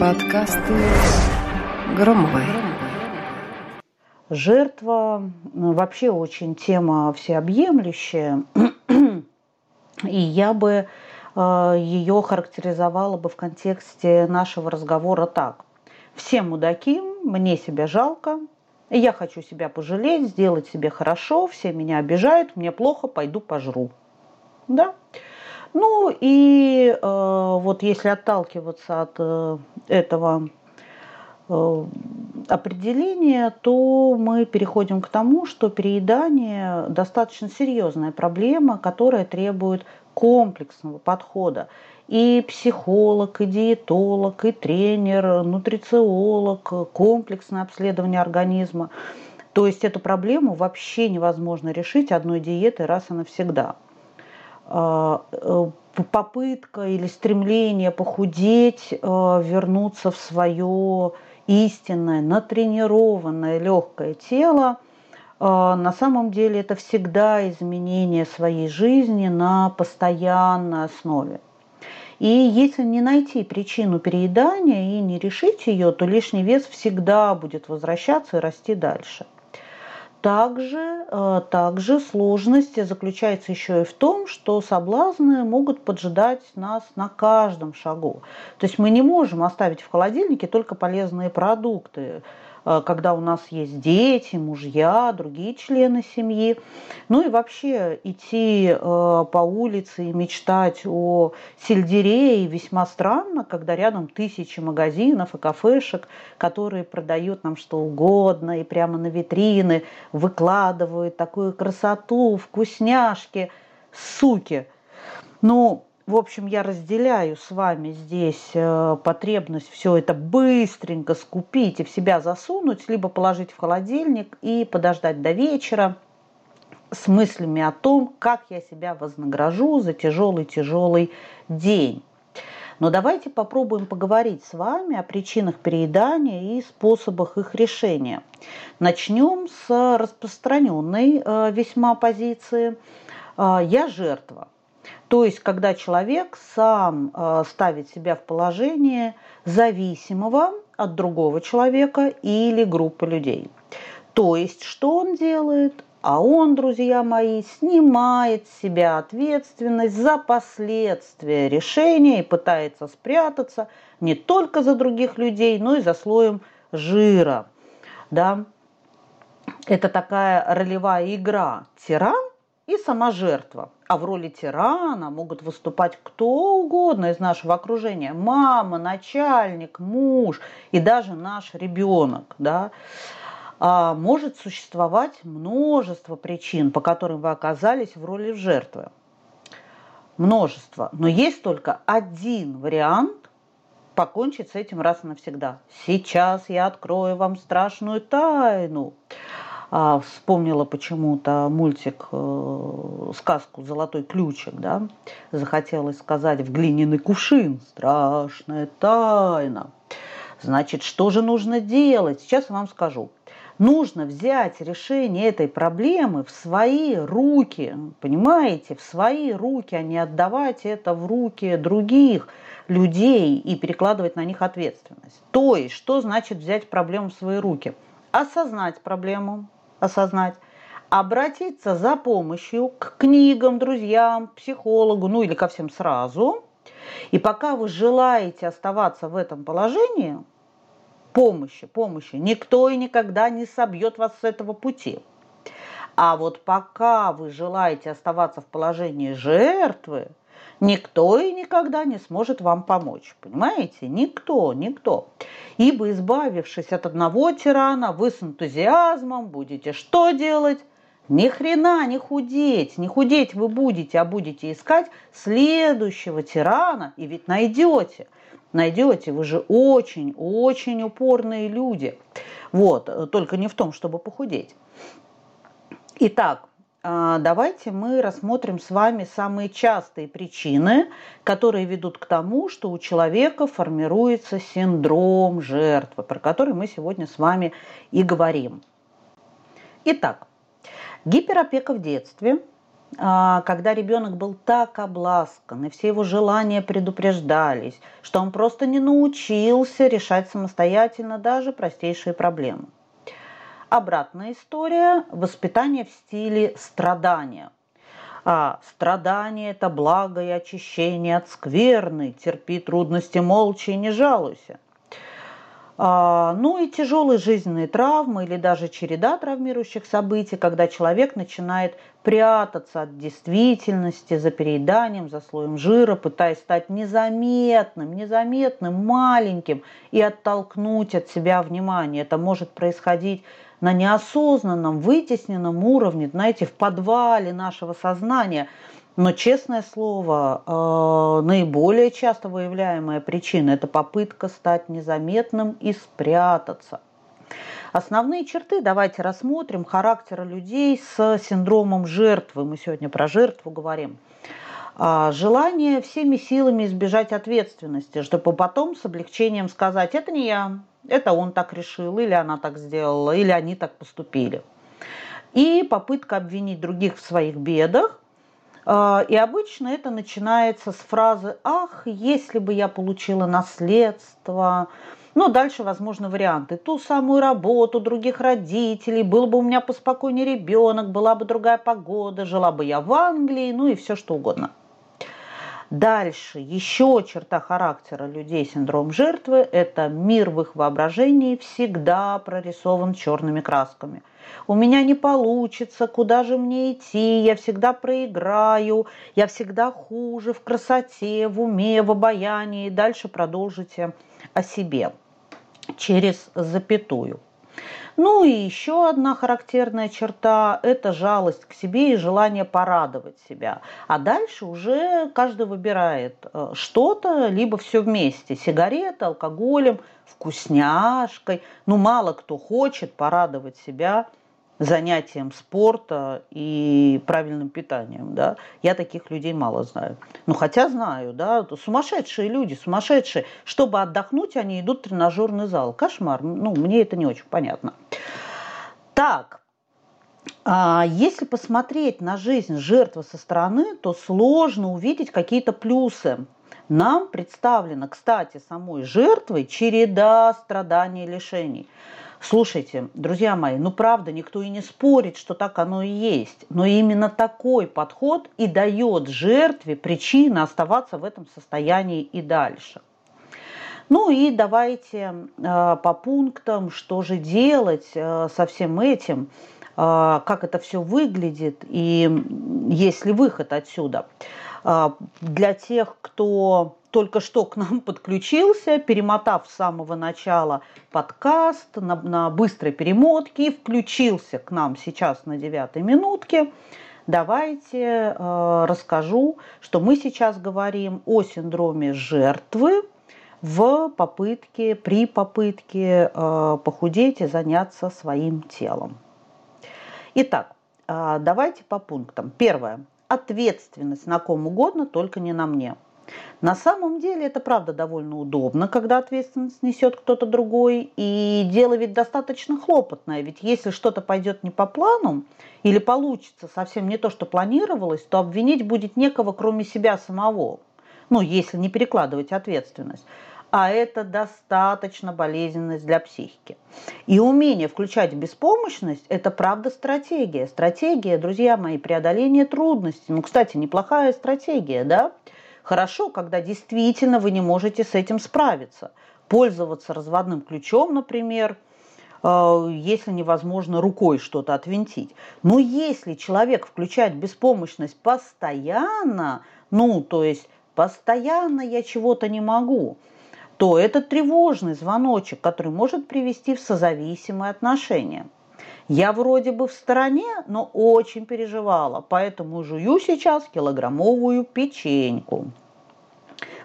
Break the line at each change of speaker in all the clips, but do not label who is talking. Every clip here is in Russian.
Подкасты Громовой.
Жертва вообще очень тема всеобъемлющая. И я бы э, ее характеризовала бы в контексте нашего разговора так. Все мудаки, мне себя жалко, я хочу себя пожалеть, сделать себе хорошо, все меня обижают, мне плохо, пойду пожру. Да? Ну и э, вот если отталкиваться от э, этого э, определения, то мы переходим к тому, что переедание достаточно серьезная проблема, которая требует комплексного подхода. И психолог, и диетолог, и тренер, нутрициолог, комплексное обследование организма. То есть эту проблему вообще невозможно решить одной диетой раз и навсегда. А, э, попытка или стремление похудеть, э, вернуться в свое истинное, натренированное легкое тело, э, на самом деле это всегда изменение своей жизни на постоянной основе. И если не найти причину переедания и не решить ее, то лишний вес всегда будет возвращаться и расти дальше. Также, э, также сложность заключается еще и в том, что соблазны могут поджидать нас на каждом шагу. То есть мы не можем оставить в холодильнике только полезные продукты. Э, когда у нас есть дети, мужья, другие члены семьи. Ну и вообще идти э, по улице и мечтать о сельдерее весьма странно, когда рядом тысячи магазинов и кафешек, которые продают нам что угодно и прямо на витрины выкладывают такую красоту, вкусняшки, суки. Ну, в общем, я разделяю с вами здесь э, потребность все это быстренько скупить и в себя засунуть, либо положить в холодильник и подождать до вечера с мыслями о том, как я себя вознагражу за тяжелый-тяжелый день. Но давайте попробуем поговорить с вами о причинах переедания и способах их решения. Начнем с распространенной э, весьма позиции э, «я жертва». То есть, когда человек сам э, ставит себя в положение зависимого от другого человека или группы людей. То есть, что он делает? А он, друзья мои, снимает с себя ответственность за последствия решения и пытается спрятаться не только за других людей, но и за слоем жира. Да? Это такая ролевая игра. Тиран и сама жертва. А в роли тирана могут выступать кто угодно из нашего окружения. Мама, начальник, муж и даже наш ребенок. Да? А может существовать множество причин, по которым вы оказались в роли жертвы. Множество. Но есть только один вариант покончить с этим раз и навсегда. Сейчас я открою вам страшную тайну. А, вспомнила почему-то мультик, э, сказку «Золотой ключик», да, захотелось сказать «в глиняный кувшин», страшная тайна. Значит, что же нужно делать? Сейчас я вам скажу. Нужно взять решение этой проблемы в свои руки, понимаете, в свои руки, а не отдавать это в руки других людей и перекладывать на них ответственность. То есть, что значит взять проблему в свои руки? Осознать проблему, осознать, обратиться за помощью к книгам, друзьям, психологу, ну или ко всем сразу. И пока вы желаете оставаться в этом положении, помощи, помощи, никто и никогда не собьет вас с этого пути. А вот пока вы желаете оставаться в положении жертвы, никто и никогда не сможет вам помочь. Понимаете? Никто, никто. Ибо, избавившись от одного тирана, вы с энтузиазмом будете что делать? Ни хрена не худеть. Не худеть вы будете, а будете искать следующего тирана, и ведь найдете. Найдете, вы же очень-очень упорные люди. Вот, только не в том, чтобы похудеть. Итак, давайте мы рассмотрим с вами самые частые причины, которые ведут к тому, что у человека формируется синдром жертвы, про который мы сегодня с вами и говорим. Итак, гиперопека в детстве, а, когда ребенок был так обласкан, и все его желания предупреждались, что он просто не научился решать самостоятельно даже простейшие проблемы. Обратная история – воспитание в стиле страдания. А страдание – это благо и очищение от скверны, терпи трудности молча и не жалуйся. А, ну и тяжелые жизненные травмы или даже череда травмирующих событий, когда человек начинает прятаться от действительности за перееданием, за слоем жира, пытаясь стать незаметным, незаметным, маленьким и оттолкнуть от себя внимание. Это может происходить на неосознанном, вытесненном уровне, знаете, в подвале нашего сознания – но, честное слово, э, наиболее часто выявляемая причина – это попытка стать незаметным и спрятаться. Основные черты давайте рассмотрим характера людей с синдромом жертвы. Мы сегодня про жертву говорим. А, желание всеми силами избежать ответственности, чтобы потом с облегчением сказать, это не я, это он так решил, или она так сделала, или они так поступили. И попытка обвинить других в своих бедах, а, и обычно это начинается с фразы «Ах, если бы я получила наследство», ну, дальше, возможно, варианты. Ту самую работу других родителей, был бы у меня поспокойнее ребенок, была бы другая погода, жила бы я в Англии, ну и все что угодно. Дальше, еще черта характера людей синдром жертвы – это мир в их воображении всегда прорисован черными красками – у меня не получится, куда же мне идти, я всегда проиграю, я всегда хуже в красоте, в уме, в обаянии. Дальше продолжите о себе через запятую. Ну и еще одна характерная черта – это жалость к себе и желание порадовать себя. А дальше уже каждый выбирает э, что-то, либо все вместе. Сигареты, алкоголем, вкусняшкой. Ну, мало кто хочет порадовать себя занятием спорта и правильным питанием, да, я таких людей мало знаю. Ну, хотя знаю, да, сумасшедшие люди, сумасшедшие. Чтобы отдохнуть, они идут в тренажерный зал. Кошмар. Ну, мне это не очень понятно. Так, а если посмотреть на жизнь жертвы со стороны, то сложно увидеть какие-то плюсы. Нам представлена, кстати, самой жертвой череда страданий и лишений. Слушайте, друзья мои, ну правда, никто и не спорит, что так оно и есть. Но именно такой подход и дает жертве причину оставаться в этом состоянии и дальше. Ну и давайте э, по пунктам, что же делать э, со всем этим, э, как это все выглядит и есть ли выход отсюда. Для тех, кто только что к нам подключился, перемотав с самого начала подкаст на, на быстрой перемотке включился к нам сейчас на девятой минутке, давайте э, расскажу, что мы сейчас говорим о синдроме жертвы в попытке, при попытке э, похудеть и заняться своим телом. Итак, э, давайте по пунктам. Первое. Ответственность на ком угодно, только не на мне – на самом деле это правда довольно удобно, когда ответственность несет кто-то другой, и дело ведь достаточно хлопотное, ведь если что-то пойдет не по плану или получится совсем не то, что планировалось, то обвинить будет некого, кроме себя самого, ну, если не перекладывать ответственность. А это достаточно болезненность для психики. И умение включать беспомощность – это правда стратегия. Стратегия, друзья мои, преодоление трудностей. Ну, кстати, неплохая стратегия, да? Хорошо, когда действительно вы не можете с этим справиться. Пользоваться разводным ключом, например, э, если невозможно рукой что-то отвинтить. Но если человек включает беспомощность постоянно, ну, то есть постоянно я чего-то не могу, то это тревожный звоночек, который может привести в созависимые отношения. Я вроде бы в стороне, но очень переживала, поэтому жую сейчас килограммовую печеньку.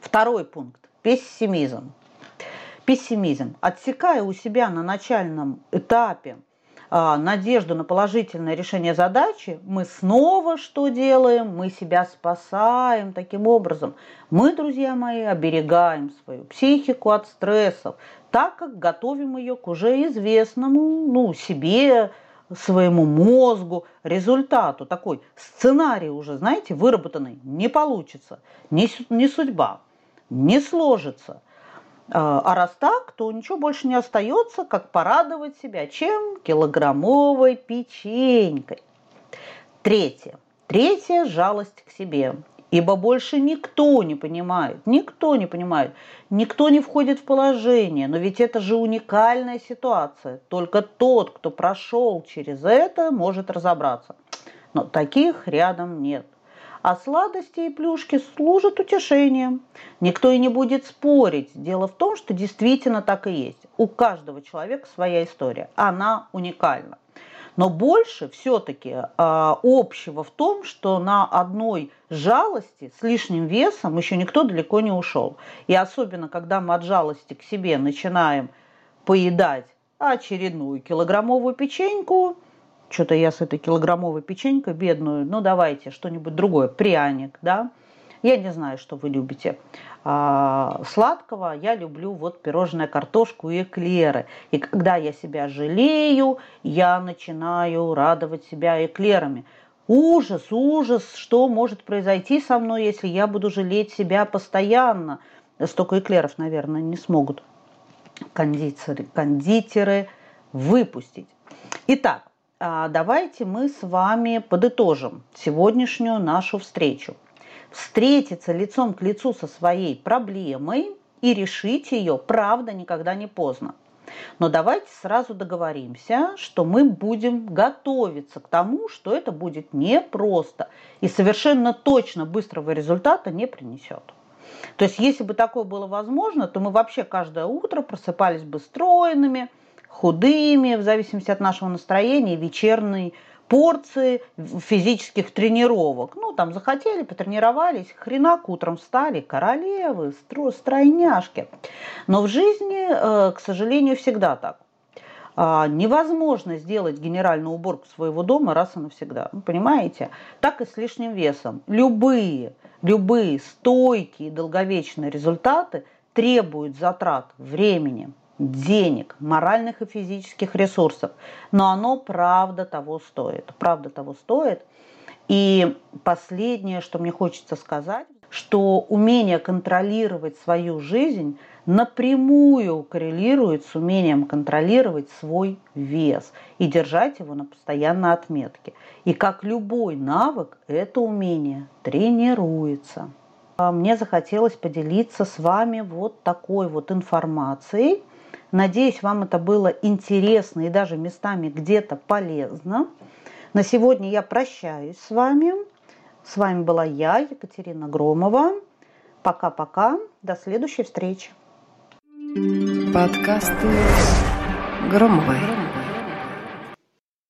Второй пункт – пессимизм. Пессимизм. Отсекая у себя на начальном этапе надежду на положительное решение задачи, мы снова что делаем? Мы себя спасаем таким образом. Мы, друзья мои, оберегаем свою психику от стрессов, так как готовим ее к уже известному ну, себе своему мозгу, результату, такой сценарий уже, знаете, выработанный, не получится, не, не судьба, не сложится. А, а раз так, то ничего больше не остается, как порадовать себя. Чем? Килограммовой печенькой. Третье. Третье – жалость к себе. Ибо больше никто не понимает, никто не понимает, никто не входит в положение. Но ведь это же уникальная ситуация. Только тот, кто прошел через это, может разобраться. Но таких рядом нет. А сладости и плюшки служат утешением. Никто и не будет спорить. Дело в том, что действительно так и есть. У каждого человека своя история. Она уникальна. Но больше все-таки э, общего в том, что на одной жалости с лишним весом еще никто далеко не ушел. И особенно, когда мы от жалости к себе начинаем поедать очередную килограммовую печеньку, что-то я с этой килограммовой печенькой бедную, ну давайте что-нибудь другое, пряник, да, я не знаю, что вы любите. А, сладкого я люблю вот пирожное картошку и эклеры. И когда я себя жалею, я начинаю радовать себя эклерами. Ужас, ужас, что может произойти со мной, если я буду жалеть себя постоянно. Столько эклеров, наверное, не смогут кондитеры, кондитеры выпустить. Итак, давайте мы с вами подытожим сегодняшнюю нашу встречу встретиться лицом к лицу со своей проблемой и решить ее, правда, никогда не поздно. Но давайте сразу договоримся, что мы будем готовиться к тому, что это будет непросто и совершенно точно быстрого результата не принесет. То есть, если бы такое было возможно, то мы вообще каждое утро просыпались бы стройными, худыми, в зависимости от нашего настроения, вечерний порции физических тренировок. Ну, там захотели, потренировались, хренак утром встали, королевы, стройняшки. Но в жизни, э, к сожалению, всегда так. А, невозможно сделать генеральную уборку своего дома раз и навсегда. Вы понимаете? Так и с лишним весом. Любые, любые стойкие долговечные результаты требуют затрат времени, денег, моральных и физических ресурсов. Но оно правда того стоит. Правда того стоит. И последнее, что мне хочется сказать, что умение контролировать свою жизнь напрямую коррелирует с умением контролировать свой вес и держать его на постоянной отметке. И как любой навык, это умение тренируется. Мне захотелось поделиться с вами вот такой вот информацией, Надеюсь, вам это было интересно и даже местами где-то полезно. На сегодня я прощаюсь с вами. С вами была я, Екатерина Громова. Пока-пока. До следующей встречи.
Подкасты Громовой.